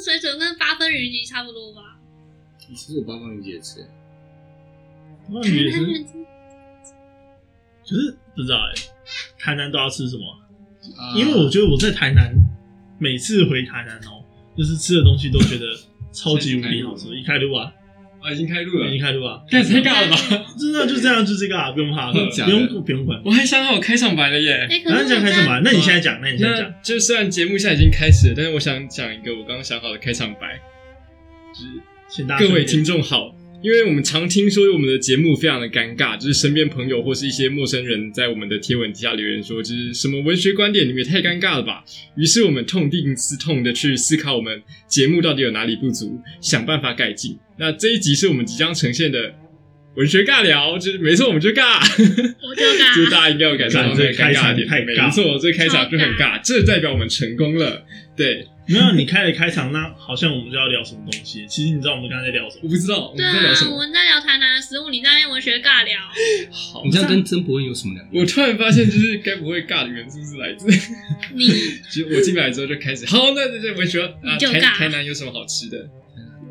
水准跟八分鱼集差不多吧？其实我八分云集也吃，八分鱼也是，南人真可是不知道哎、台南都要吃什么？啊因为我觉得我在台南，每次回台南哦、就是吃的东西都觉得超级无敌好吃。一开路啊，啊，已经开录了已，经开录了，干太尬了吧？真的就这样，就这个啊，不用怕，不用不用管。我还想好开场白了耶。哎，可然后是我在讲开场白？那你现在讲，那你现在讲。就虽然节目现在已经开始了，但是我想讲一个我刚刚想好的开场白，就是请大各位听众好，因为我们常听说我们的节目非常的尴尬，就是身边朋友或是一些陌生人在我们的贴文底下留言说，就是什么文学观点，你们也太尴尬了吧。于是我们痛定思痛的去思考我们节目到底有哪里不足，想办法改进。那这一集是我们即将呈现的文学尬聊，就是没错，我们就尬。我就 就是，大家应该有感受到这个尴尬的点，没错，这开场就很尬，这代表我们成功了。对，没有，你开了开场，那好像我们就要聊什么东西。其实你知道我们刚才在聊什么？我不知道我对啊，们在聊什么。我们在聊台南的食物，你在那边文学尬聊，好你这样跟曾伯恩有什么两样？我突然发现，就是该不会尬的元素是来自，你 就我进来之后就开始，好，那这这文学啊，台你就尬台南有什么好吃的？对，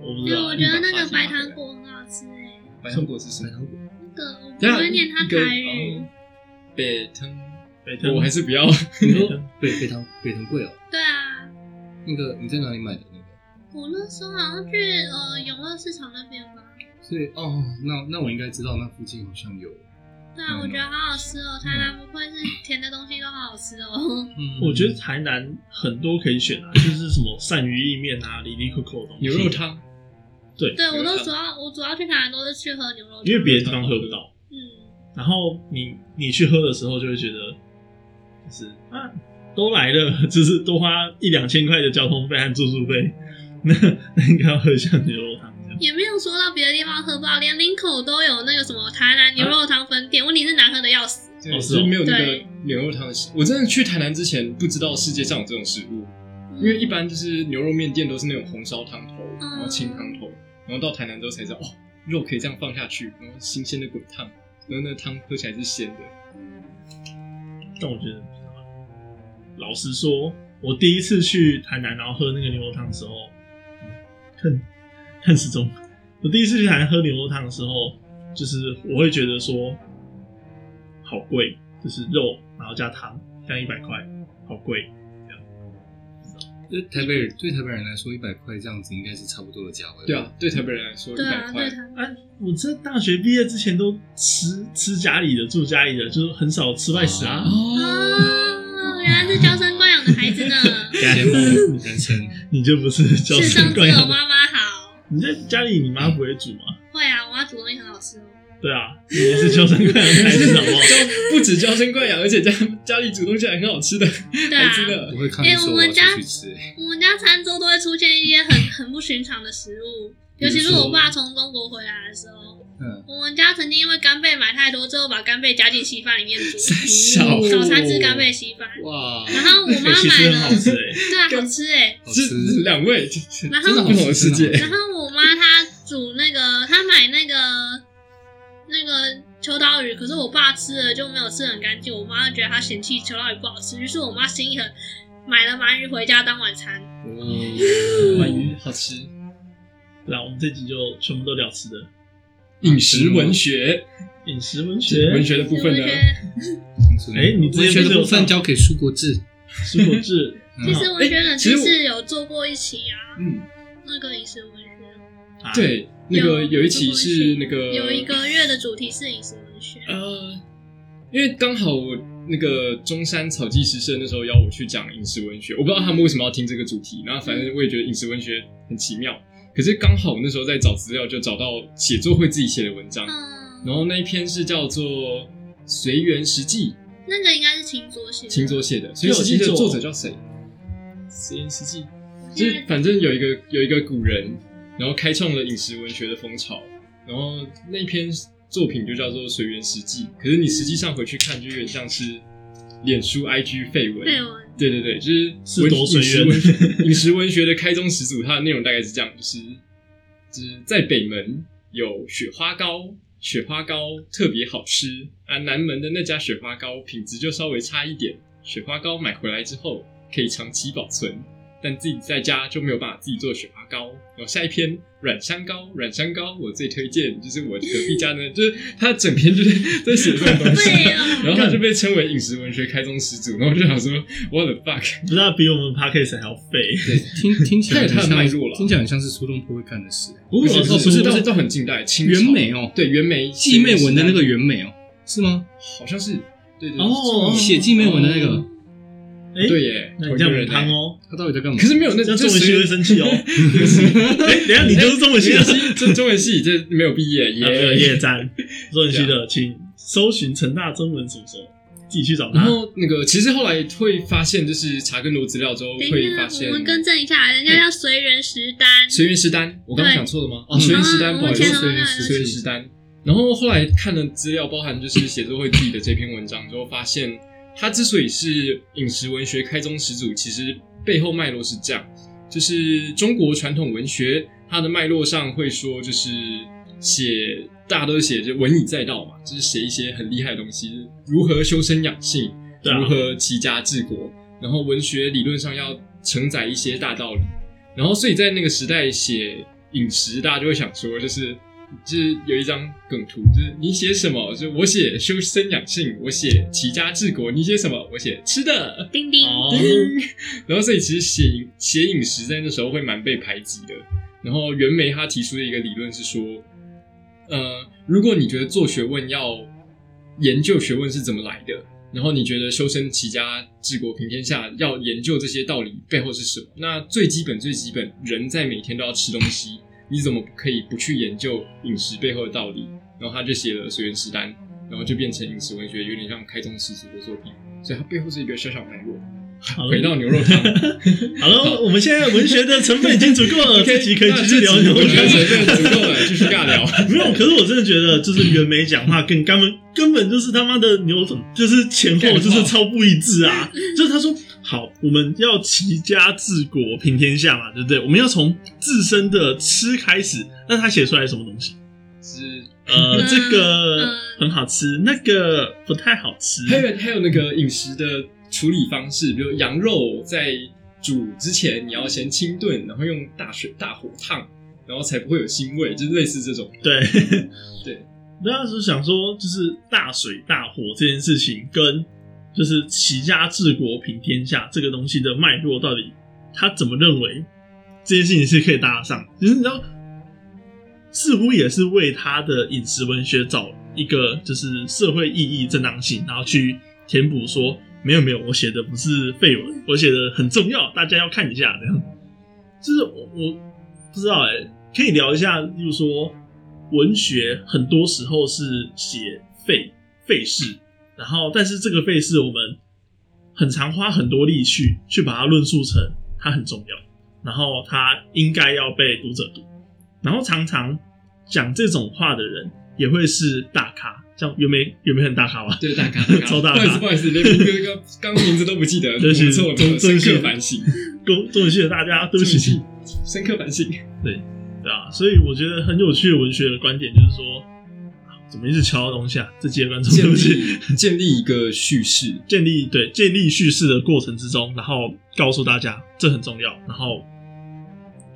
我不知道我。觉得那个白糖果很好吃哎，白糖果是什么？糖果那个我念它一个台语哦，北藤，北藤我还是不要。你说北北糖北糖贵哦？对啊，那个你在哪里买的那个？我那时候好像去呃永乐市场那边吧。所以哦，那那我应该知道，那附近好像有。对啊，嗯我觉得好好吃哦，台南不愧是甜的东西都好好吃哦。嗯 我觉得台南很多可以选啊，就是什么鳝鱼意面啊、里里扣扣的东西。牛肉汤，对，对我都主要我主要去台南都是去喝牛肉汤，因为别的地方喝不到。嗯，然后你你去喝的时候，就会觉得就是啊，都来了，就是多花一两千块的交通费和住宿费，那那应该要喝一下牛肉汤。也没有说到别的地方喝不到，连林口都有那个什么台南牛肉汤分店，问题是难喝的要死。对，哦哦就是没有那个牛肉汤的。我真的去台南之前不知道世界上有这种食物，嗯因为一般就是牛肉面店都是那种红烧汤头，嗯然后清汤头，然后到台南之后才知道，哦，肉可以这样放下去，然后新鲜的滚烫，然后那个汤喝起来是鲜的。但我觉得，老实说，我第一次去台南，然后喝那个牛肉汤的时候，嗯看看时钟，我第一次去台南喝牛肉汤的时候，就是我会觉得说，好贵，就是肉然后加汤，这样一百块，好贵。对台北人对台北人来说，一百块这样子应该是差不多的价位。对啊，对台北人来说，一百块我这大学毕业之前都吃吃家里的，住家里的，就是很少吃外食啊。哦，原来是娇生惯养的孩子呢。羡慕人生。你就不是娇生惯养的。有妈妈好。你在家里，你妈不会煮吗？会啊，我妈煮东西很好吃哦。对啊，你也是娇生惯养的孩子，好不好？不止娇生惯养，而且家家里煮东西还很好吃的，对啊还，真的我会看我要出去吃、欸，我们家餐桌都会出现一些很很不寻常的食物，尤其是我爸从中国回来的时候。嗯，我们家曾经因为干贝买太多，最后把干贝加进稀饭里面煮。小早餐吃干贝稀饭，哇，然后我妈买了，对啊，好吃哎。好是吃，两位，然后不同的世界。然后我妈她煮那个，她买那个那个秋刀鱼，可是我爸吃了就没有吃很干净，我妈就觉得她嫌弃秋刀鱼不好吃，于是我妈心一狠，买了鳗鱼回家当晚餐。鳗鱼好吃，那我们这集就全部都聊吃的，饮食文学，饮食文学，文学的部分呢哎你之前文学的部分交给苏国志。苏国志，其实文学冷其实我知识有做过一期啊，嗯，那个饮食文学。啊，对，那个有有一期是那个有一个月的主题是饮食文学，呃，因为刚好我那个中山草记诗社那时候邀我去讲饮食文学，我不知道他们为什么要听这个主题，然后反正我也觉得饮食文学很奇妙。可是刚好我那时候在找资料，就找到写作会自己写的文章，嗯，然后那一篇是叫做《随缘实记那个应该是秦卓写》，的，秦卓写的。所以实记的作者叫谁？随缘实记就是反正有一个有一个古人，然后开创了饮食文学的风潮，然后那篇作品就叫做《随缘实记》，可是你实际上回去看，就有点像是脸书 IG 绯闻。绯闻，对对对，就是饮食文 饮食文学的开宗始祖，它的内容大概是这样，就是就是在北门有雪花糕，雪花糕特别好吃啊，南门的那家雪花糕品质就稍微差一点，雪花糕买回来之后可以长期保存，但自己在家就没有办法自己做雪花膏。然后下一篇软香膏，软香膏我最推荐，就是我隔壁家呢，就是他整篇就是在写这种东西，然后他就被称为饮食文学开宗始祖。然后我就想说，what the fuck？不知道比我们 podcast 还要废。对，听听起来很它有它的像脉络了听起来很像是苏东坡会看的诗。不过哦，不是，都说是都很近代，清朝袁枚哦对，元美季妹文的那个元美哦，是吗？好像是对对哦写季妹文的那个，哎，对耶，那你这样很同一个人。汤哦，他到底在干嘛？可是没有那中文系会生气哦。哎，等下你就是中文系的，这中文系这没有毕业啊没有。夜战，中文系的，请搜寻成大中文所说，自己去找然他。后那个，其实后来会发现，就是查更多资料之后，会发现我们更正一下，人家叫随缘食单，随缘食单，我刚刚讲错了吗？哦，嗯随缘食单，嗯不好意思，随缘前头那随缘食单。然后后来看了资料，包含就是写作会自己的这篇文章之后，发现他之所以是饮食文学开宗始祖，其实背后脉络是这样：就是中国传统文学它的脉络上会说，就是写大家都是写就文以载道嘛，就是写一些很厉害的东西，如何修身养性，啊如何齐家治国，然后文学理论上要承载一些大道理，然后所以在那个时代写饮食，大家就会想说，就是就是有一张梗图，就是你写什么，就我写修身养性，我写齐家治国，你写什么，我写吃的。叮叮，叮，然后所以其实写写饮食在那时候会蛮被排挤的。然后袁枚他提出的一个理论是说，呃，如果你觉得做学问要研究学问是怎么来的，然后你觉得修身齐家治国平天下要研究这些道理背后是什么，那最基本最基本，人在每天都要吃东西，你怎么可以不去研究饮食背后的道理？然后他就写了《随园食单》，然后就变成饮食文学，有点像开宗始祖的作品，所以它背后是一个小小脉络。好回到牛肉汤。好了，我们现在文学的成分已经足够了，这集可以继续聊牛肉汤。成分足够了，继续尬聊。没有，可是我真的觉得，就是袁枚讲话跟根本根本就是他妈的牛，就是前后就是超不一致啊！就是他说好，我们要齐家治国平天下嘛，对不对？我们要从自身的吃开始。那他写出来什么东西？是，呃，嗯这个嗯很好吃，那个不太好吃。还有还有那个饮食的处理方式，比如羊肉在煮之前，你要先清炖，然后用大水大火烫，然后才不会有腥味，就是类似这种。对对，那时候想说，就是大水大火这件事情，跟就是齐家治国平天下这个东西的脉络，到底他怎么认为这件事情是可以搭得上？其实你知道，似乎也是为他的饮食文学找一个就是社会意义正当性，然后去填补说，没有没有，我写的不是废文，我写的很重要，大家要看一下这样。就是我我不知道哎、可以聊一下，例如说文学很多时候是写废废事，然后但是这个费事我们很常花很多力去去把它论述成它很重要，然后它应该要被读者读，然后常常讲这种话的人也会是大咖，像有没有没有很大咖吧？对，大咖，大咖 超大咖不好意思，不好意思，连名字刚名字都不记得，对不起我错了，中深中刻反省，中中文系的大家，对不起。深刻反省。对啊，所以我觉得很有趣的文学的观点就是说，啊怎么一直敲到东西啊？这几个观众对建不起，立建立一个叙事，建立对建立叙事的过程之中，然后告诉大家这很重要，然后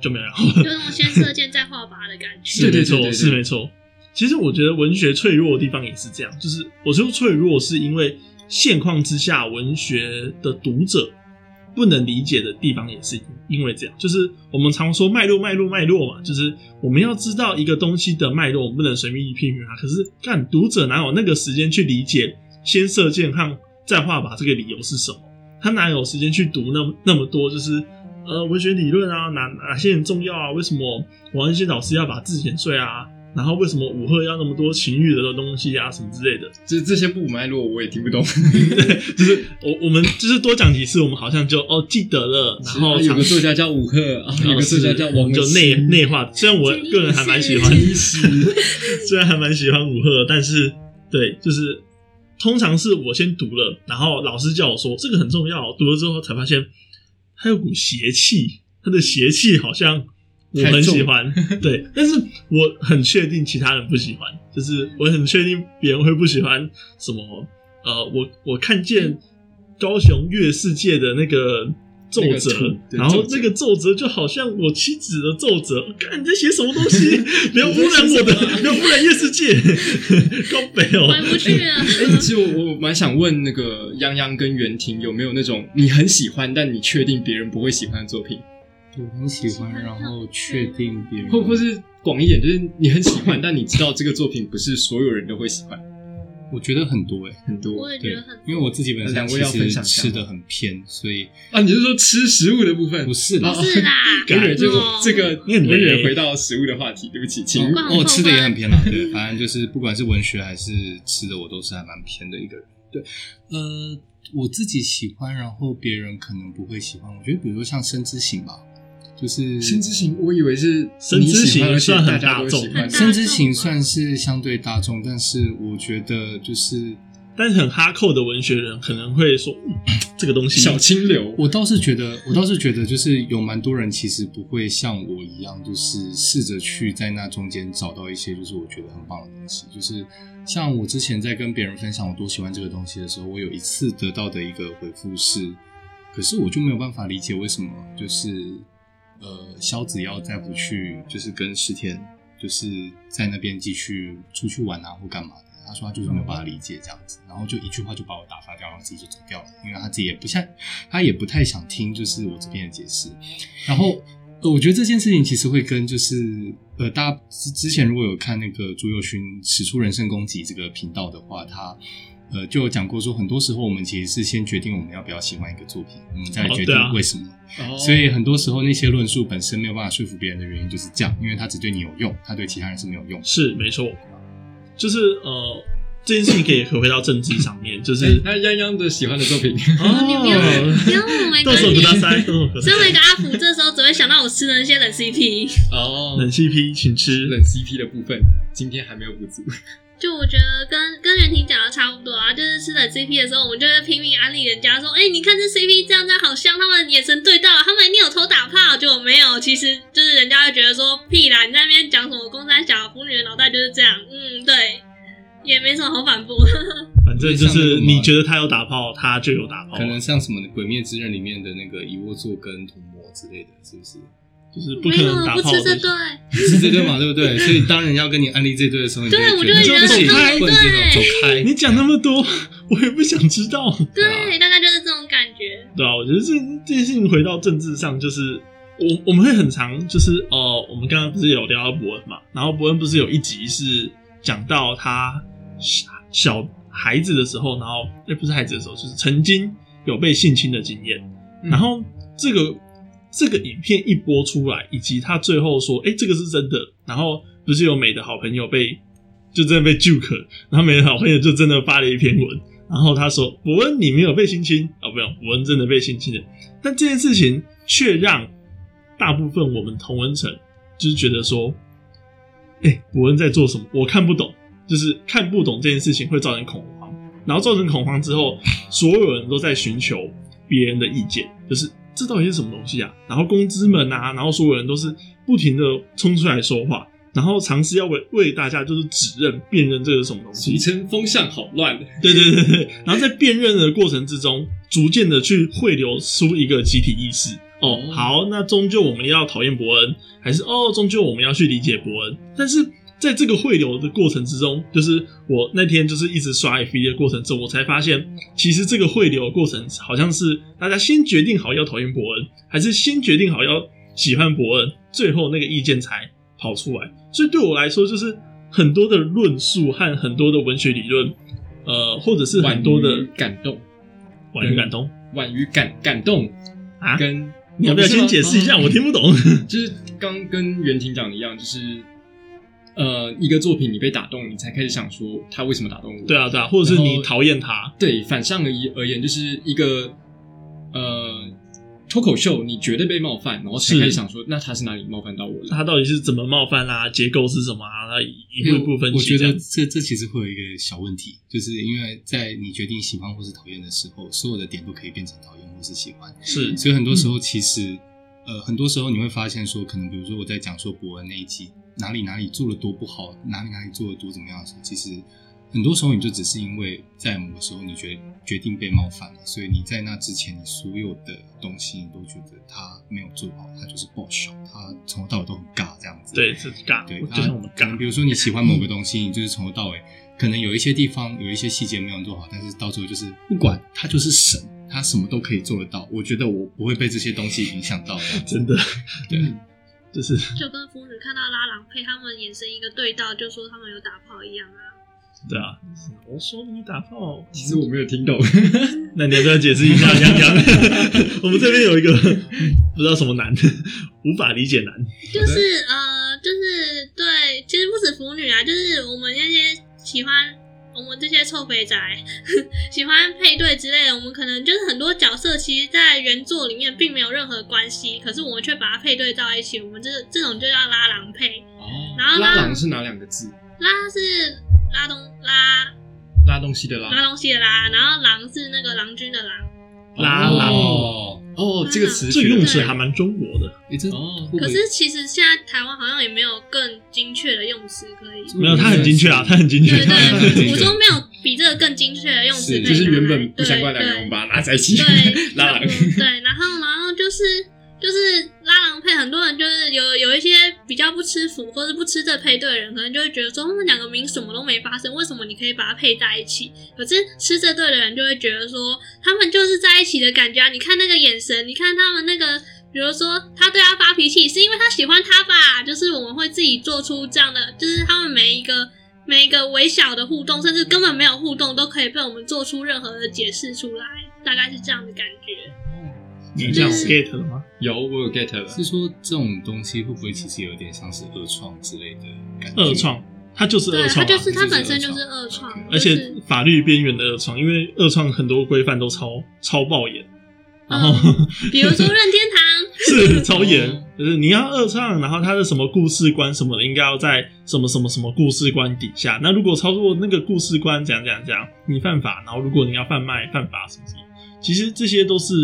就没有然后了。有种先射箭再画靶的感觉。是没错，对对对对是没错。其实我觉得文学脆弱的地方也是这样，就是我说脆弱是因为现况之下文学的读者不能理解的地方也是因为这样，就是我们常说脉络脉络脉络嘛，就是我们要知道一个东西的脉络，我们不能随便一批评它。可是看读者哪有那个时间去理解先射箭和再画靶这个理由是什么？他哪有时间去读那那么多就是呃文学理论啊，哪哪些很重要啊？为什么王安石老师要把字减碎啊？然后为什么武赫要那么多情欲的东西啊，什么之类的？这这些不脉络我也听不懂。就是我我们就是多讲几次，我们好像就哦记得了。然后有个作家叫武赫，啊有个作家叫王就内内化。虽然我个人还蛮喜欢，其实虽然还蛮喜欢武赫，但是对，就是通常是我先读了，然后老师叫我说这个很重要，读了之后才发现他有股邪气，他的邪气好像我很喜欢，对，但是我很确定其他人不喜欢，就是我很确定别人会不喜欢什么。呃，我我看见高雄月世界的那个奏折然后奏折那个奏折就好像我妻子的奏折，看你在写什么东西，不要污染我的，不要污染夜世界，高北哦回，不去了。哎，其实我我蛮想问那个泱泱跟袁婷有没有那种你很喜欢，但你确定别人不会喜欢的作品，我很喜欢，然后确定别人。或或是广一点，就是你很喜欢，但你知道这个作品不是所有人都会喜欢，我觉得很多哎、很多对我也觉得很，因为我自己本身两位其要分享一下实吃的很偏，所以啊。你是说吃食物的部分？不是啦。不是啦，我以为这个哦。这个你很累。我以为回到食物的话题，对不起，请。哦关我我吃的也很偏啦，对，反正就是不管是文学还是吃的，我都是还蛮偏的一个人。对，呃，我自己喜欢，然后别人可能不会喜欢。我觉得，比如说像《生之行》吧，就是生之行，我以为是生之行算很大众喜欢很大生之行算是相对大众，但是我觉得就是但是很哈扣的文学人可能会说，嗯 这个东西小清流。我倒是觉得，我倒是觉得，就是有蛮多人其实不会像我一样，就是试着去在那中间找到一些就是我觉得很棒的东西。就是像我之前在跟别人分享我多喜欢这个东西的时候，我有一次得到的一个回复是，可是我就没有办法理解为什么就是呃萧子要再不去，就是跟世田就是在那边继续出去玩啊或干嘛的。他说他就是没有办法理解这样子，然后就一句话就把我打发掉，然后自己就走掉了，因为他自己也不像，他也不太想听就是我这边的解释。然后、我觉得这件事情其实会跟就是呃，大家之之前如果有看那个朱佑勋《使出人身攻击》这个频道的话，他呃就有讲过说，很多时候我们其实是先决定我们要不要喜欢一个作品，我们再决定为什么。哦所以很多时候那些论述本身没有办法说服别人的原因就是这样，因为它只对你有用，它对其他人是没有用。是没错，就是呃，这件事情可以回到政治上面，就是哎那泱泱的喜欢的作品，哦你不要不要我没关到时候不大系。塞，到时候不大身为一塞。个阿福，这时候只会想到我吃的那些冷 CP。哦冷 CP 请吃，冷 CP 的部分今天还没有补足。就我觉得跟跟袁婷讲的差不多啊，就是吃冷 CP 的时候，我们就会拼命安利人家说，哎、你看这 CP 这样这样好像，他们眼神对到了，他们一定有偷打炮，结果没有，其实就是人家会觉得说，屁啦，你在那边讲什么公三小腐女的脑袋就是这样，嗯，对，也没什么好反驳。反正就是你觉得他有打炮，他就有打炮，可能像什么《鬼灭之刃》里面的那个一握座跟同魔之类的，是不是？就是不可能打炮的。吃这对，是这对嘛，对不对？所以当人要跟你安利这对的时候，你就对我会觉得就会不行，觉得不能接受，走开。你讲那么多，我也不想知道。对，大概就是这种感觉。对啊，我觉得这这件事情回到政治上，就是我我们会很常就是呃，我们刚刚不是有聊到伯恩嘛，然后伯恩不是有一集是讲到他小小孩子的时候，然后哎不是孩子的时候，就是曾经有被性侵的经验，嗯然后这个这个影片一播出来，以及他最后说，哎、这个是真的，然后不是有美的好朋友被就真的被 juke，然后美的好朋友就真的发了一篇文，然后他说伯恩你没有被性侵啊，不用，伯恩真的被性侵了，但这件事情却让大部分我们同文层就是觉得说，哎、伯恩在做什么？我看不懂，就是看不懂这件事情会造成恐慌，然后造成恐慌之后，所有人都在寻求别人的意见，就是这到底是什么东西啊？然后公知们啊，然后所有人都是不停的冲出来说话，然后尝试要为为大家就是指认辨认这个是什么东西俗，称风向好乱，对对对对，然后在辨认的过程之中，逐渐的去汇流出一个集体意识。哦，哦好，那终究我们要讨厌伯恩，还是哦，终究我们要去理解伯恩？但是在这个汇流的过程之中，就是我那天就是一直刷 F 的过程中，我才发现，其实这个汇流的过程好像是大家先决定好要讨厌伯恩，还是先决定好要喜欢伯恩，最后那个意见才跑出来。所以对我来说，就是很多的论述和很多的文学理论，呃，或者是很多的感动，婉于感动婉于感感动啊。跟你要不要先解释一下？哦我听不懂。就是刚跟袁婷讲的一样，就是呃，一个作品你被打动，你才开始想说他为什么打动我。对啊，对啊，或者是你讨厌他，对，反向而言而言，就是一个呃脱口秀，你绝对被冒犯，然后才开始想说，那他是哪里冒犯到我了？他到底是怎么冒犯啊？结构是什么啊？他一步一步分析。我觉得这这其实会有一个小问题，就是因为在你决定喜欢或是讨厌的时候，所有的点都可以变成讨厌或是喜欢。是所以很多时候其实，呃，很多时候你会发现说，可能比如说我在讲说伯恩那一集哪里哪里做的多不好，哪里哪里做的多怎么样的时候，其实很多时候你就只是因为在某个时候你决决定被冒犯了，所以你在那之前你所有的东西你都觉得他没有做好，他就是不爽，他从头到尾都很尬这样子。对，是尬，对，就像我们尬比。如说你喜欢某个东西，你就是从头到尾，可能有一些地方有一些细节没有做好，但是到最后就是不管他就是神，他什么都可以做得到。我觉得我不会被这些东西影响到的。真的，对，就是就跟腐女看到拉郎配他们眼神一个对到，就说他们有打炮一样啊。对啊，我说你打炮，其实我没有听懂，那你要不要解释一下？我们这边有一个不知道什么男，无法理解男，就是呃，就是对，其实不止腐女啊，就是我们那些喜欢我们这些臭肥宅喜欢配对之类的，我们可能就是很多角色，其实在原作里面并没有任何关系，可是我们却把它配对到一起，我们这这种就叫拉郎配。哦然后拉郎是哪两个字？拉是拉东拉拉东西的拉。拉东西的拉，然后郎是那个郎君的狼。拉郎哦，哦，这个词这用词还蛮中国的。诶真哦可是其实现在台湾好像也没有更精确的用词可以。没有，它很精确啊，它很精确。对对，确我说没有比这个更精确的用词可以拿来，就是原本不相关两个，对我们把它拉在一起。对，拉对，然后然后就是就是配，很多人就是有有一些比较不吃腐或者不吃这配对的人，可能就会觉得说他们两个明什么都没发生，为什么你可以把它配在一起？可是吃这对的人就会觉得说他们就是在一起的感觉啊！你看那个眼神，你看他们那个。比如说，他对他发脾气，是因为他喜欢他吧？就是我们会自己做出这样的，就是他们每一个每一个微小的互动，甚至根本没有互动，都可以被我们做出任何的解释出来，大概是这样的感觉。你这样 get 了吗？有，我有 get 了。是说这种东西会不会其实有点像是二创之类的感觉？恶创，它就是对，恶创啊，它就是它本身就是二创恶创，而且法律边缘的二创，因为二创很多规范都超超爆严，然后、嗯比如说任天堂，是超严哦，就是你要二创，然后它的什么故事观什么的，应该要在什么什么什么故事观底下。那如果超过那个故事观，怎样怎样怎样，你犯法。然后如果你要贩卖犯法什么什么，其实这些都是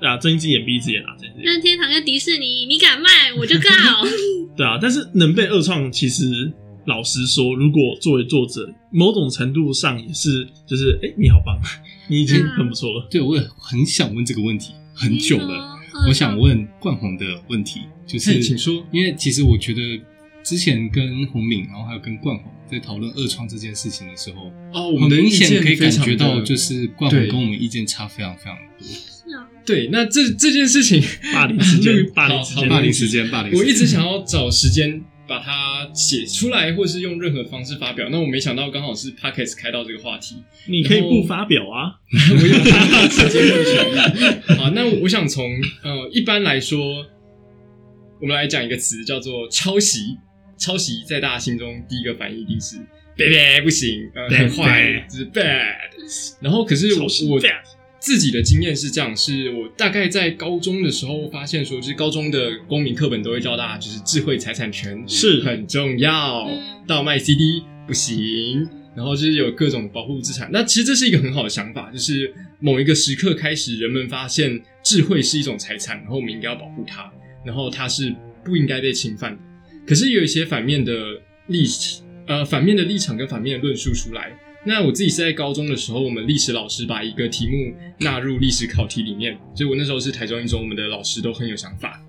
啊睁一只眼闭一只眼啊，睁一只。任天堂跟迪士尼，你敢卖我就告。对啊，但是能被二创，其实老实说，如果作为作者，某种程度上也是，就是哎、你好棒，你已经很不错了。对，我也很想问这个问题，很久了。我想问冠宏的问题，就是请说因为其实我觉得之前跟洪敏，然后还有跟冠宏在讨论二创这件事情的时候，哦，我们明们的意见显可以感觉到，就是冠宏跟我们意见差非常非常多。对。那这这件事情，霸凌时间，霸凌时间，好霸凌时间，霸凌时间。我一直想要找时间把它写出来，或是用任何方式发表。那我没想到刚好是 Podcast 开到这个话题，你可以不发表啊。我有他直接的权利。好，那我想从呃，一般来说，我们来讲一个词叫做抄袭。抄袭在大家心中第一个反应一定是 bad 不行，呃很坏就是 bad。然后可是我自己的经验是这样，是我大概在高中的时候发现说，就是高中的公民课本都会教大家，就是智慧财产权是很重要倒，卖 CD 不行，然后就是有各种保护资产。那其实这是一个很好的想法，就是某一个时刻开始，人们发现智慧是一种财产，然后我们应该要保护它，然后它是不应该被侵犯的。可是有一些反面的立呃反面的立场跟反面的论述出来。那我自己是在高中的时候，我们历史老师把一个题目纳入历史考题里面，所以我那时候是台中一中，我们的老师都很有想法。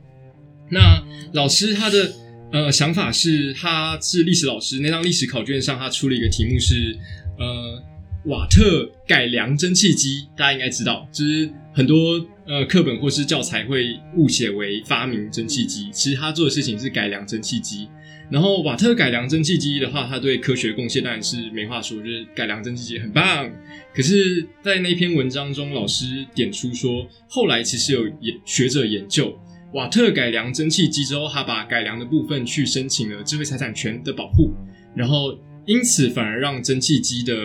那老师他的呃想法是，他是历史老师，那张历史考卷上他出了一个题目是呃瓦特改良蒸汽机，大家应该知道，就是很多呃课本或是教材会误写为发明蒸汽机，其实他做的事情是改良蒸汽机。然后瓦特改良蒸汽机的话，他对科学贡献当然是没话说，就是改良蒸汽机很棒。可是，在那篇文章中，老师点出说，后来其实有研学者研究，瓦特改良蒸汽机之后，他把改良的部分去申请了智慧财产权的保护，然后因此反而让蒸汽机的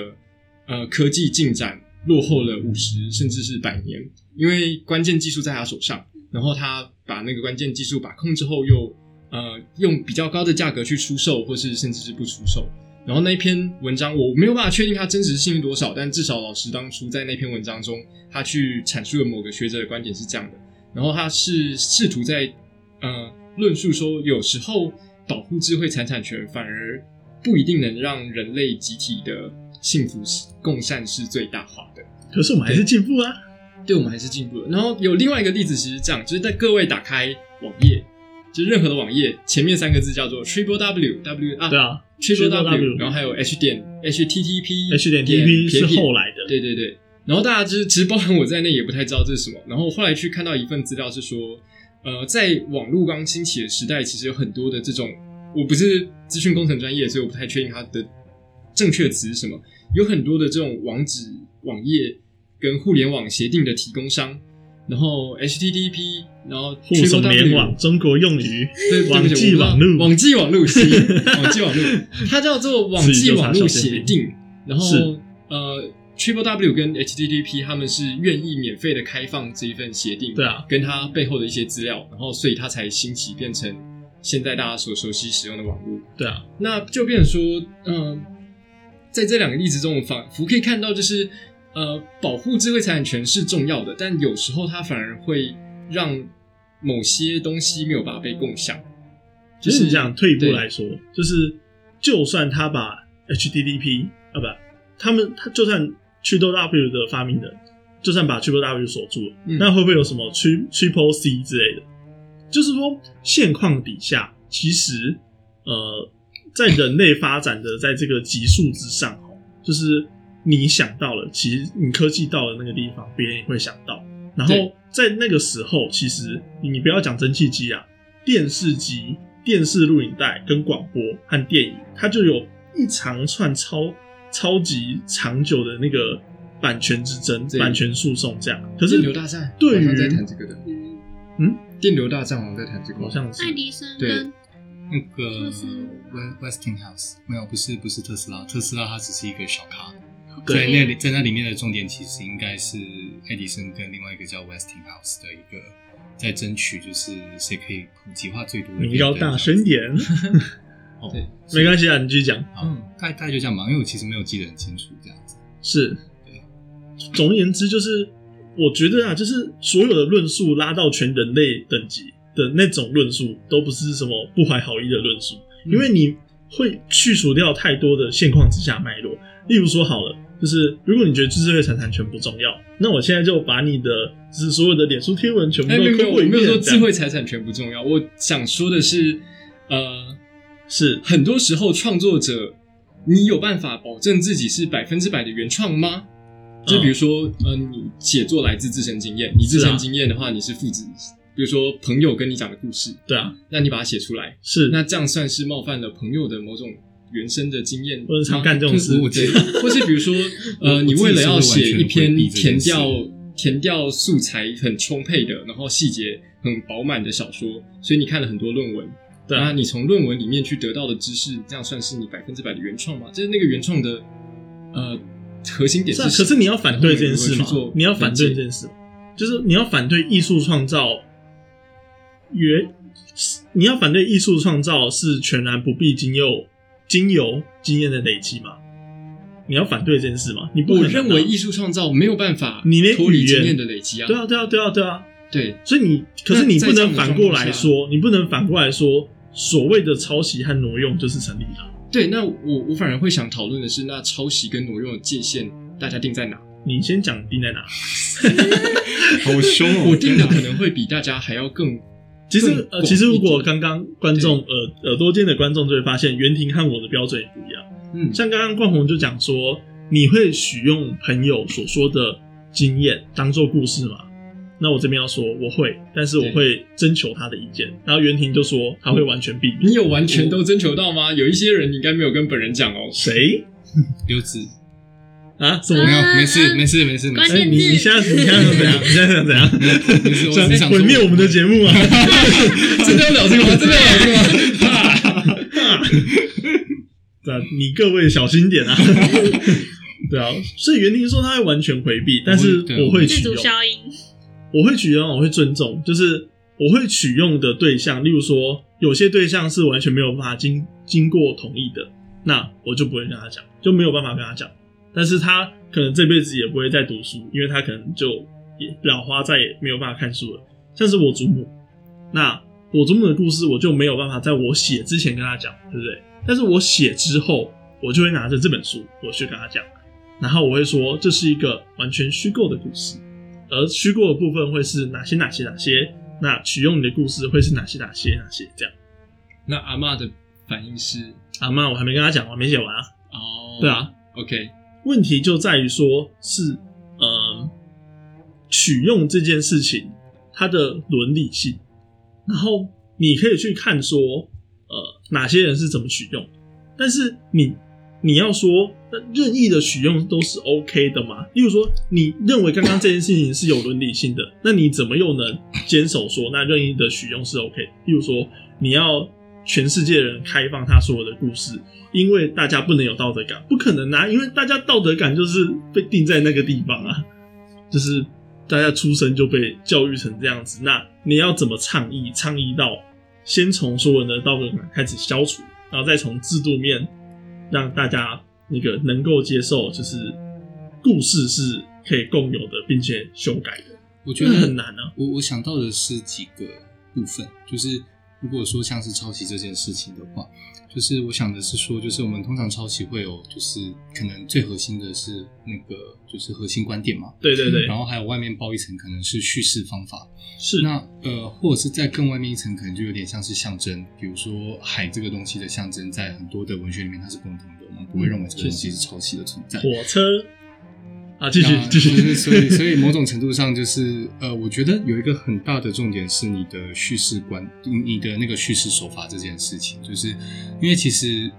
呃科技进展落后了五十甚至是百年，因为关键技术在他手上，然后他把那个关键技术把控之后又。呃，用比较高的价格去出售，或是甚至是不出售。然后那一篇文章我没有办法确定它真实性多少，但至少老师当初在那篇文章中，他去阐述了某个学者的观点是这样的。然后他是试图在呃论述说，有时候保护智慧财产权反而不一定能让人类集体的幸福共善是最大化的。可是我们还是进步啊。对我们还是进步了。然后有另外一个例子，其实这样，就是在各位打开网页，就是任何的网页，前面三个字叫做 triple w w 啊，对啊 triple W 然后还有 h 点 http，H 点 TP 是撇撇后来的，对对对，然后大家就是其实包含我在内也不太知道这是什么。然后后来去看到一份资料是说，呃，在网络刚兴起的时代，其实有很多的这种，我不是资讯工程专业，所以我不太确定它的正确词是什么。有很多的这种网址网页跟互联网协定的提供商，然后 HTTP，然后互送联网，中国用语，对，网际网路，网际网路，是 网际网路，它叫做网际网络协定。然后呃，Triple W 跟 HTTP 他们是愿意免费的开放这一份协定，对啊，跟它背后的一些资料，然后所以它才兴起变成现在大家所熟悉使用的网络。对啊，那就变成说，嗯、在这两个例子中，我仿佛可以看到，就是呃，保护智慧财产权是重要的，但有时候它反而会让某些东西没有办法被共享。其实你这样退一步来说，就是就算他把 HTTP 啊不，他们他就算 Triple W 的发明人，就算把 Triple W 锁住了，嗯那会不会有什么 Tri Triple C 之类的？就是说，现况底下，其实呃，在人类发展的在这个级数之上，哦，就是你想到了，其实你科技到了那个地方，别人也会想到。然后在那个时候，其实你你不要讲蒸汽机啊，电视机、电视录影带跟广播和电影，它就有一长串超超级长久的那个版权之争、版权诉讼这样。可是电流大战对于好像在谈这个的，嗯，嗯，电流大战我们在谈这个，好像是爱迪生对跟那个 West Westinghouse 没有，不是不是特斯拉，特斯拉它只是一个小咖。对在那里，在那里面的重点其实应该是爱迪生跟另外一个叫 Westinghouse 的一个在争取，就是谁可以普及化最多的。你要大声点，哦，对没关系啊，你继续讲。嗯，大概大概就这样吧，因为我其实没有记得很清楚这样子。是对，总而言之，就是我觉得啊，就是所有的论述拉到全人类等级的那种论述，都不是什么不怀好意的论述，嗯因为你会去除掉太多的现况之下脉络。例如说，好了，就是如果你觉得知识类财产权不重要，那我现在就把你的就是所有的脸书贴文全部哎，都过一遍。我没有说智慧财产权不重要，我想说的是，呃，是。很多时候创作者，你有办法保证自己是百分之百的原创吗？就比如说，呃，你写作来自自身经验，你自身经验的话，你是复制，比如说朋友跟你讲的故事，对啊，那你把它写出来，是。那这样算是冒犯了朋友的某种原生的经验或者常干这种事。或是比如说，呃，你为了要写一篇填掉填掉素材很充沛的，然后细节很饱满的小说，所以你看了很多论文，对啊。那你从论文里面去得到的知识，这样算是你百分之百的原创吗？就是那个原创的呃核心点是啊，可是你要反对这件事吗？你要反对这件事，就是你要反对艺术创造原，你要反对艺术创造是全然不必经由经由经验的累积嘛？你要反对这件事吗？你不认为艺术创造没有办法你连语言脱离经验的累积啊，对啊，对啊，对啊，对啊，对所以你可是你不能反过来说，你不能反过来说，所谓的抄袭和挪用就是成立的啊。对。那我我反而会想讨论的是，那抄袭跟挪用的界限大家定在哪？你先讲定在哪？好凶哦！我定的可能会比大家还要更其实呃，其实如果刚刚观众耳耳朵尖的观众就会发现，袁婷和我的标准也不一样。嗯像刚刚冠宏就讲说，你会许用朋友所说的经验当做故事吗？那我这边要说我会，但是我会征求他的意见。然后袁婷就说他会完全避免。你有完全都征求到吗？有一些人你应该没有跟本人讲哦。谁 刘子啊？什么？没有，啊没事，没事，没事，没关事。哎，你你现在你现在想怎样？你现在想怎样？没事，我只是想毁灭我们的节目啊！真的要聊这个吗？真的要聊这个吗？对 啊，你各位小心点啊！对啊，所以袁婷说他会完全回避，但是对我会自主取用。我会取用，我会尊重，就是我会取用的对象，例如说有些对象是完全没有办法经经过同意的，那我就不会跟他讲，就没有办法跟他讲。但是他可能这辈子也不会再读书，因为他可能就也老花，再也没有办法看书了。像是我祖母，那我祖母的故事，我就没有办法在我写之前跟他讲，对不对？但是我写之后，我就会拿着这本书，我去跟他讲，然后我会说这是一个完全虚构的故事，而虚构的部分会是哪些哪些哪些，那取用你的故事会是哪些哪些哪些这样。那阿嬷的反应是阿妈，我还没跟他讲，我还没写完啊。哦，对啊，，OK，问题就在于说是，呃，取用这件事情它的伦理性，然后你可以去看说，呃，哪些人是怎么取用，但是你你要说那任意的取用都是 OK 的嘛？例如说，你认为刚刚这件事情是有伦理性的，那你怎么又能坚守说那任意的取用是 OK？例如说，你要全世界人开放他所有的故事，因为大家不能有道德感，不可能啊！因为大家道德感就是被定在那个地方啊，就是大家出生就被教育成这样子。那你要怎么倡议？倡议到先从所有人的道德感开始消除，然后再从制度面让大家那个能够接受，就是故事是可以共有的，并且修改的。我觉得很难啊。我我想到的是几个部分，就是如果说像是抄袭这件事情的话，就是我想的是说，就是我们通常抄袭会有，就是可能最核心的是那个就是核心观点嘛，对对对，然后还有外面包一层可能是叙事方法，是那呃，或者是在更外面一层，可能就有点像是象征，比如说海这个东西的象征，在很多的文学里面它是共同的，我们不会认为这个东西是抄袭的存在。火车啊，继续那继续。就是，所以所以某种程度上就是呃，我觉得有一个很大的重点是你的叙事观，你你的那个叙事手法这件事情，就是因为其实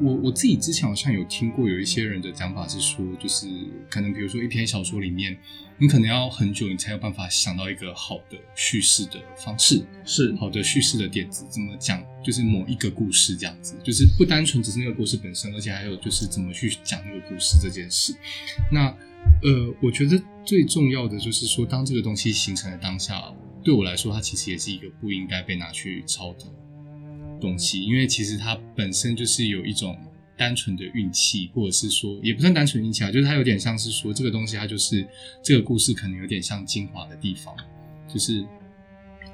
我我自己之前好像有听过有一些人的讲法是说，就是可能比如说一篇小说里面，你可能要很久你才有办法想到一个好的叙事的方式，是。好的叙事的点子，怎么讲，就是某一个故事这样子，就是不单纯只是那个故事本身，而且还有就是怎么去讲那个故事这件事。那呃，我觉得最重要的就是说，当这个东西形成的当下，对我来说，它其实也是一个不应该被拿去抄的东西，因为其实它本身就是有一种单纯的运气，或者是说也不算单纯运气啊，就是它有点像是说这个东西，它就是这个故事可能有点像精华的地方，就是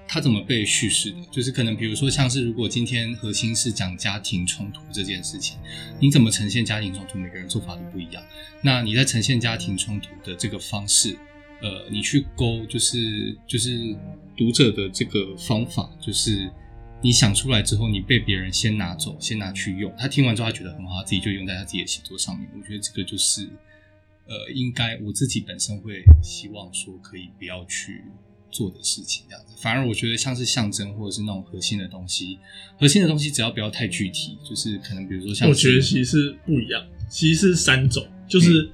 它怎么被叙事的，就是可能比如说像是如果今天核心是讲家庭冲突这件事情，你怎么呈现家庭冲突，每个人做法都不一样。那你在呈现家庭冲突的这个方式，呃，你去勾就是就是读者的这个方法，就是你想出来之后，你被别人先拿走，先拿去用，他听完之后他觉得很好，他自己就用在他自己的写作上面。我觉得这个就是呃，应该我自己本身会希望说可以不要去做的事情，这样子。反而我觉得像是象征或者是那种核心的东西，核心的东西只要不要太具体，就是可能比如说像我觉得其实是不一样，其实是三种，就是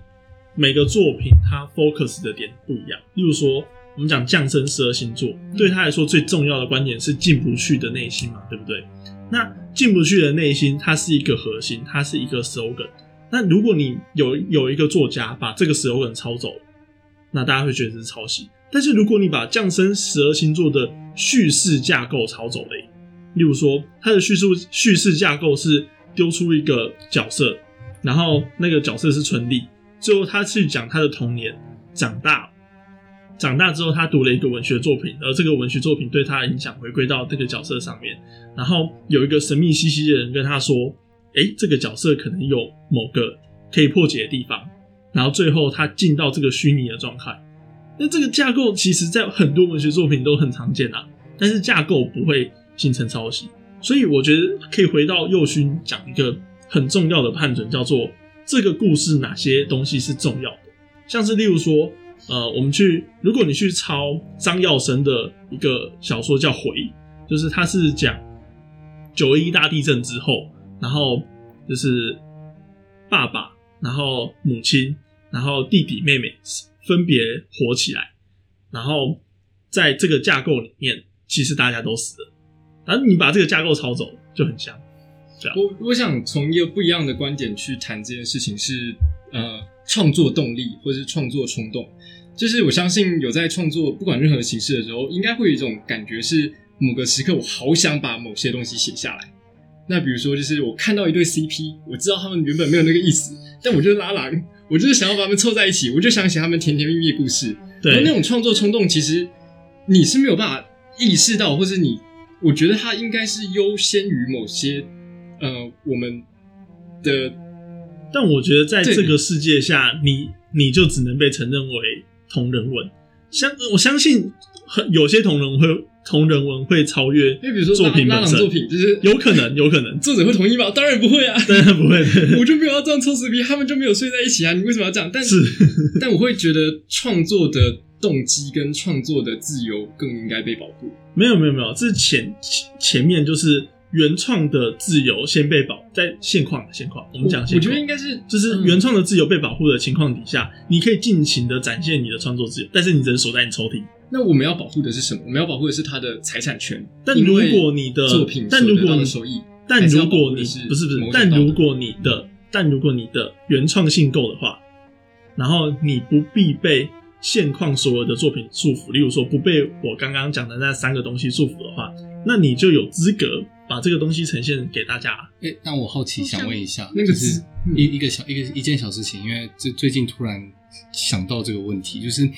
每个作品它 focus 的点不一样。例如说，我们讲降生十二星座，对他来说最重要的观点是进不去的内心嘛，对不对？那进不去的内心，它是一个核心，它是一个 slogan。那如果你有有一个作家把这个 slogan 抄走了，那大家会觉得是抄袭。但是如果你把降生十二星座的叙事架构抄走了，例如说它的叙述叙事架构是丢出一个角色，然后那个角色是春丽，最后他去讲他的童年，长大，长大之后他读了一个文学作品，而这个文学作品对他的影响回归到这个角色上面，然后有一个神秘兮兮的人跟他说：“诶，这个角色可能有某个可以破解的地方。”然后最后他进到这个虚拟的状态。那这个架构其实在很多文学作品都很常见啊，但是架构不会形成抄袭，所以我觉得可以回到右勋讲一个很重要的判准，叫做这个故事哪些东西是重要的，像是例如说，呃，我们去如果你去抄张耀生的一个小说叫《回》，就是他是讲九一大地震之后，然后就是爸爸，然后母亲，然后弟弟妹妹分别活起来，然后在这个架构里面，其实大家都死了，然后你把这个架构抄走就很像。我我想从一个不一样的观点去谈这件事情是，呃，创作动力或者是创作冲动。就是我相信有在创作不管任何形式的时候，应该会有一种感觉是某个时刻我好想把某些东西写下来。那比如说，就是我看到一对 CP，我知道他们原本没有那个意思，但我就拉郎，我就是想要把他们凑在一起，我就想写他们甜甜蜜蜜的故事。然后那，种创作冲动，其实你是没有办法意识到，或是你我觉得它应该是优先于某些呃我们的但我觉得在这个世界下，你你就只能被承认为同人文。相我相信很有些同人文会同人文会超越，因为比如说作品拉拉本身朗作品，就是有可能，有可能，作者会同意吗？当然不会啊，当然不会。我就没有要这样抽死皮，他们就没有睡在一起啊，你为什么要这样？但是，但我会觉得创作的动机跟创作的自由更应该被保护。没有没有没有，这是前前面就是原创的自由先被保在现况现况，我们讲现我，觉得应该是就是原创的自由被保护的情况底下，你可以尽情的展现你的创作自由，但是你只能锁在你抽屉。那我们要保护的是什么？我们要保护的是他的财产权。但如果你的作品但如果你的收益，但如果你是不是不是但如果你的但如果你的原创性够的话，然后你不必被现况所有的作品束缚，例如说不被我刚刚讲的那三个东西束缚的话，那你就有资格把这个东西呈现给大家。哎、但我好奇想问一下，那个就是一一个小一个一件小事情，因为最最近突然想到这个问题，就是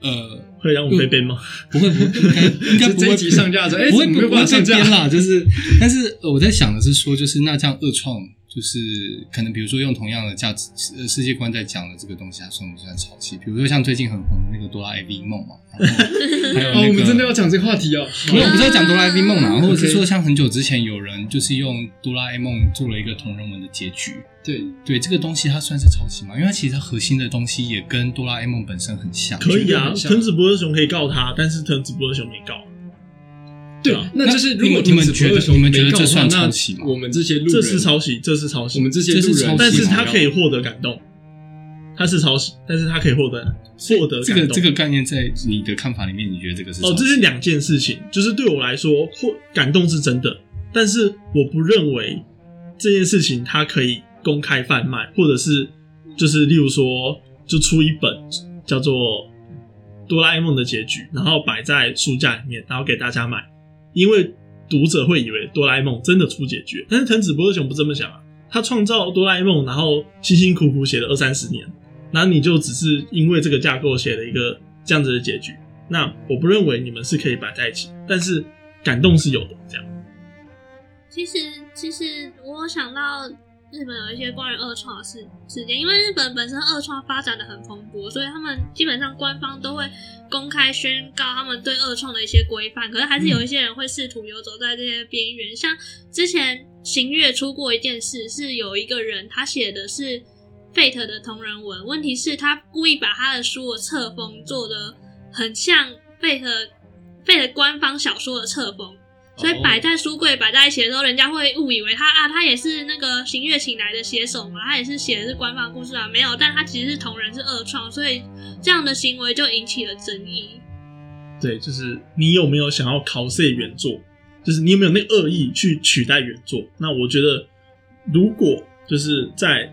呃，会让我被编吗？不会不会，应该应该不会上架的时候哎不会不会办法上架啦，就是，但是呃我在想的是说，就是那这样二创，就是可能比如说用同样的价值呃世界观在讲的这个东西，它算不算抄袭？比如说像最近很红的那个哆啦 A V 梦嘛，然后 还有哦，那个我们真的要讲这个话题哦。没有，不是要讲哆啦 A 梦嘛，或者是说像很久之前有人就是用哆啦 A 梦做了一个同人文的结局。对，对这个东西，它算是抄袭吗？因为它其实它核心的东西也跟哆啦 A 梦本身很像。可以啊，藤子不二雄可以告他，但是藤子不二雄没告。对啊，那就是如果你们藤子不二雄你们觉得这算那抄袭吗我们这些路人，这是抄袭，这是抄袭。我们这些路人，是但是他可以获得感动，他是抄袭，但是他可以获得获得这感动。个这个概念在你的看法里面，你觉得这个是哦，这是两件事情，就是对我来说，或感动是真的，但是我不认为这件事情它可以公开贩卖，或者是就是例如说，就出一本叫做《哆啦 A 梦》的结局，然后摆在书架里面，然后给大家买，因为读者会以为哆啦 A 梦真的出结局，但是藤子不二雄不这么想啊，他创造哆啦 A 梦，然后辛辛苦苦写了二三十年，然后你就只是因为这个架构写了一个这样子的结局，那我不认为你们是可以摆在一起，但是感动是有的。这样，其实，其实我想到日本有一些关于二创的事事件，因为日本本身二创发展的很蓬勃，所以他们基本上官方都会公开宣告他们对二创的一些规范。可是还是有一些人会试图游走在这些边缘，像之前行月出过一件事，是有一个人他写的是 Fate 的同人文，问题是他故意把他的书的册封做的很像 Fate Fate 官方小说的册封。所以摆在书柜摆在一起的时候，人家会误以为他啊，他也是那个行月请来的写手嘛，他也是写的是官方故事啊，没有，但他其实是同人是二创，所以这样的行为就引起了争议。对，就是你有没有想要 cos 原作，就是你有没有那个恶意去取代原作？那我觉得，如果就是在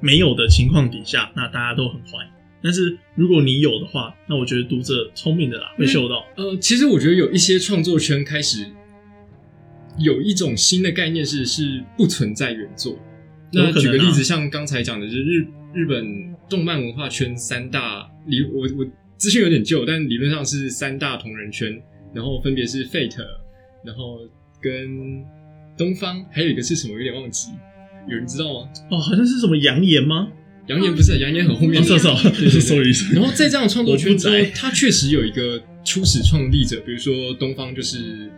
没有的情况底下，那大家都很欢迎。但是如果你有的话，那我觉得读者聪明的啦，会嗅到。呃，其实我觉得有一些创作圈开始有一种新的概念是是不存在原作。那举个例子，像刚才讲的，就是日日本动漫文化圈三大理，我我资讯有点旧，但理论上是三大同人圈，然后分别是 Fate，然后跟东方，还有一个是什么，有点忘记，有人知道吗？哦，好像是什么扬言吗？杨言不是，杨言很后面哦，的，少少，对对对 sorry，然后在这样的创作圈中我不在，它确实有一个初始创立者，比如说东方就是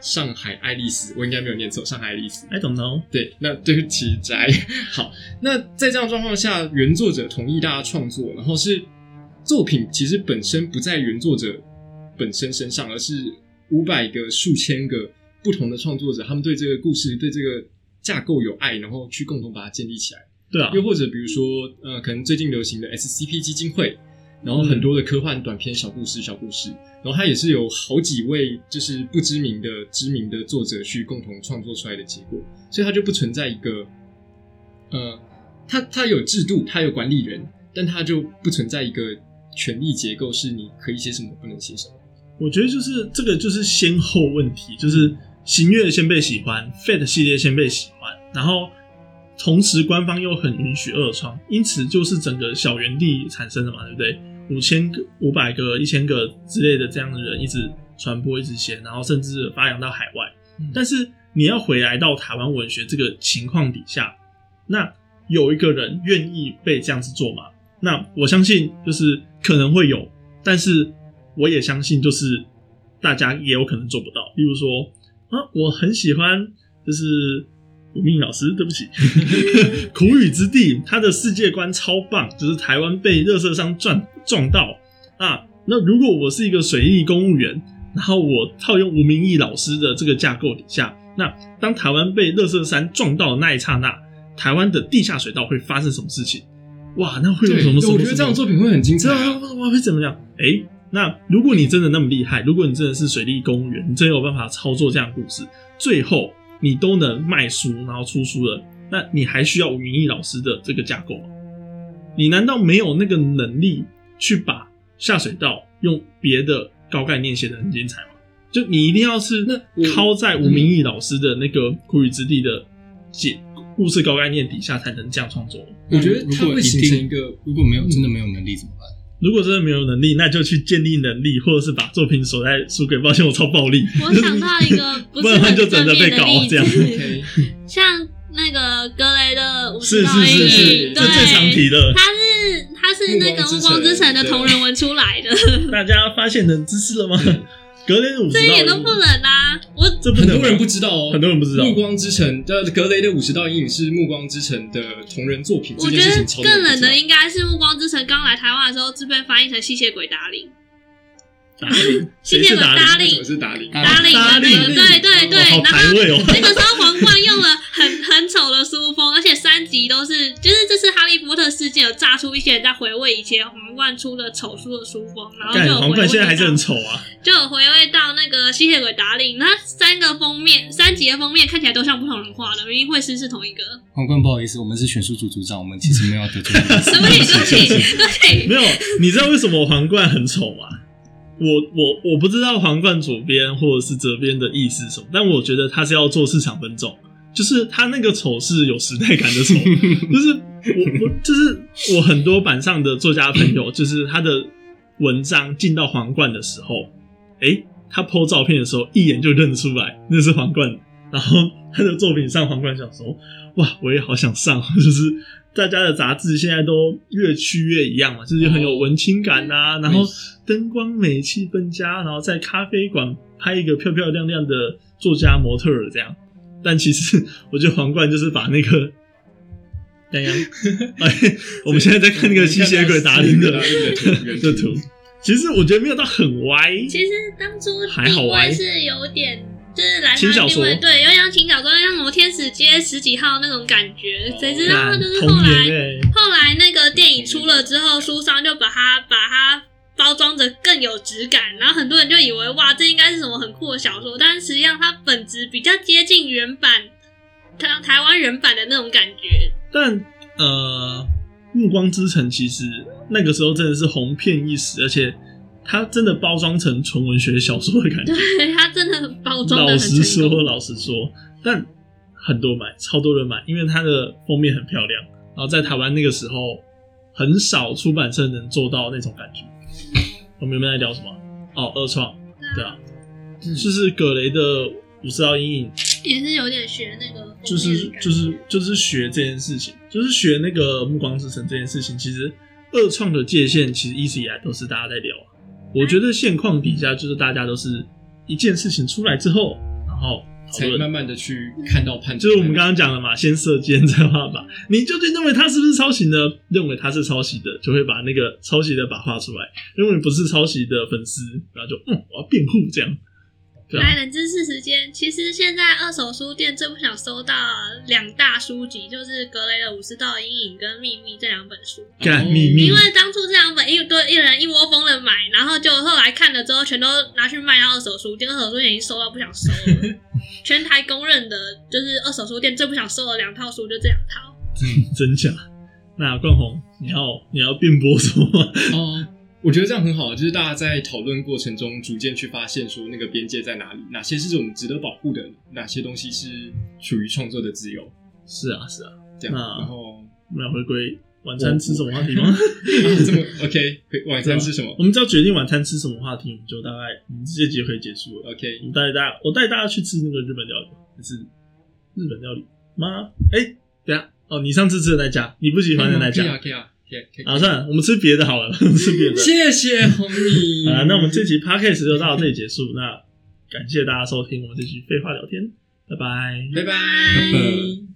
上海爱丽丝，我应该没有念错，上海爱丽丝。I don't know。对，那对不起宅。好，那在这样状况下，原作者同意大家创作，然后是作品其实本身不在原作者本身身上，而是五百个、数千个不同的创作者，他们对这个故事、对这个架构有爱，然后去共同把它建立起来。对啊，又或者比如说，呃，可能最近流行的 SCP 基金会，然后很多的科幻短篇小故事、小故事，然后它也是有好几位就是不知名的知名的作者去共同创作出来的结果，所以它就不存在一个，呃，它它有制度，它有管理人，但它就不存在一个权力结构，是你可以写什么，不能写什么。我觉得就是这个就是先后问题，就是行月先被喜欢，Fate 系列先被喜欢，然后同时官方又很允许二创，因此就是整个小园地产生的嘛，对不对？五千个、五百个、一千个之类的这样的人一直传播，一直写，然后甚至发扬到海外。嗯但是你要回来到台湾文学这个情况底下，那有一个人愿意被这样子做吗？那我相信就是可能会有，但是我也相信就是大家也有可能做不到。例如说啊，我很喜欢就是吴明老师，对不起，苦雨之地，他的世界观超棒，就是台湾被热色商撞撞到啊。那如果我是一个水利公务员，然后我套用吴明义老师的这个架构底下，那当台湾被热色山撞到的那一刹那，台湾的地下水道会发生什么事情？哇，那会有对，什么？我觉得这样的作品会很精彩啊。我会怎么样？哎、那如果你真的那么厉害，如果你真的是水利公务员，你真有办法操作这样的故事，最后你都能卖书，然后出书了，那你还需要吴明义老师的这个架构吗？你难道没有那个能力去把下水道用别的高概念写的很精彩吗？就你一定要是那靠在吴明义老师的那个苦雨之地的解故事高概念底下才能这样创作。我觉得如果一它会形成一个如果没有真的没有能力怎么办？如果真的没有能力，那就去建立能力，或者是把作品锁在书柜。抱歉，我超暴力。我想到一个不不是很然就真正面的被搞这样，OK，像那个格雷的五是十道是是是，阴影，这最常提对，的。他是他是那个《暮光之城》的同人文出来的，大家发现冷知识了吗？格雷的五十道这一点都不冷啊！我这不很多人不知道哦，很多人不知道暮光之城》的格雷的五十道阴影是《暮光之城》的同人作品，我觉得更冷的应该是《暮光之城》刚来台湾的时候，就被翻译成吸血鬼达令，达令，吸血鬼达令？达令为什么是达令？达达令达令，对对对，哦好然后台位哦。那个时候皇冠用了丑的书风，而且三集都是，就是这次哈利波特事件有炸出一些人在回味以前皇冠出的丑书的书风，然后就皇有回味冠现在还是很丑啊！就有回味到那个吸血鬼达令，它三个封面三集的封面看起来都像不同人画的，明明会师是同一个。皇冠不好意思，我们是选书组组长，我们其实没有要得罪你的意思。对不起，对不起，对没有，你知道为什么皇冠很丑吗？我我我不知道皇冠左边或者是这边的意思是什么，但我觉得他是要做市场分众，就是他那个丑是有时代感的丑，就是我我就是我很多版上的作家朋友，就是他的文章进到皇冠的时候，诶、他 PO 照片的时候一眼就认出来那是皇冠，然后他的作品上皇冠小说，哇，我也好想上，就是大家的杂志现在都越趋越一样嘛，就是很有文青感呐、然后灯光美、气氛佳，然后在咖啡馆拍一个漂漂亮亮的作家模特儿这样。但其实我觉得皇冠就是把那个。洋洋，哎，我们现在在看那个吸血鬼达林的的图的图，其实我觉得没有到很歪，其实当初还好玩定位是有点，就是来轻小说，对，有点像轻小说，像什么天使街十几号那种感觉。谁知道干就是后来后来那个电影出了之后，书商就把它把它包装着更有质感，然后很多人就以为哇，这应该是什么很酷的小说，但是实际上它本质比较接近原版台台湾原版的那种感觉。但呃，《暮光之城》其实那个时候真的是红遍一时，而且它真的包装成纯文学小说的感觉。对，它真的包装老实说，老实说，但很多买，超多人买，因为它的封面很漂亮。然后在台湾那个时候，很少出版社能做到那种感觉。我们有没有在聊什么？哦，二创，对啊，就是葛雷的《五十道阴影》，也是有点学那个就是就是就是学这件事情，就是学那个《暮光之城》这件事情。其实二创的界限，其实一直以来都是大家在聊啊。我觉得现况底下，就是大家都是一件事情出来之后，然后才慢慢的去看到判断。就是我们刚刚讲的嘛，先射箭再画靶。你究竟认为他是不是抄袭呢？认为他是抄袭的，就会把那个抄袭的靶画出来；认为不是抄袭的粉丝，然后就嗯，我要辩护这样。来，冷知识时间。其实现在二手书店最不想收到两大书籍，就是格雷的《五十道阴影》跟《秘密》这两本书。干秘密因为当初这两本一堆一人一窝蜂的买，然后就后来看了之后，全都拿去卖到二手书店，二手书店已经收到不想收了。全台公认的就是二手书店最不想收的两套书，就这两套。真假？那冠宏，你要你要辩驳什么吗？哦，我觉得这样很好，就是大家在讨论过程中逐渐去发现说那个边界在哪里，哪些是我们值得保护的，哪些东西是属于创作的自由，是啊，是啊。这样。然后我们要回归晚餐吃什么话题吗？啊这么 OK，晚餐吃什么 我们只要决定晚餐吃什么话题，我们就大概我们这集就可以结束了。？OK，我们带大家，我带大家去吃那个日本料理，还是日本料理吗？哎、等一下哦，你上次吃的那家，你不喜欢的那家，可以啊，可以啊可以。啊，算了，我们吃别的好了，吃别的。谢谢红米。啊，那我们这集 podcast 就到这里结束。那感谢大家收听我们这期废话聊天。拜拜。拜拜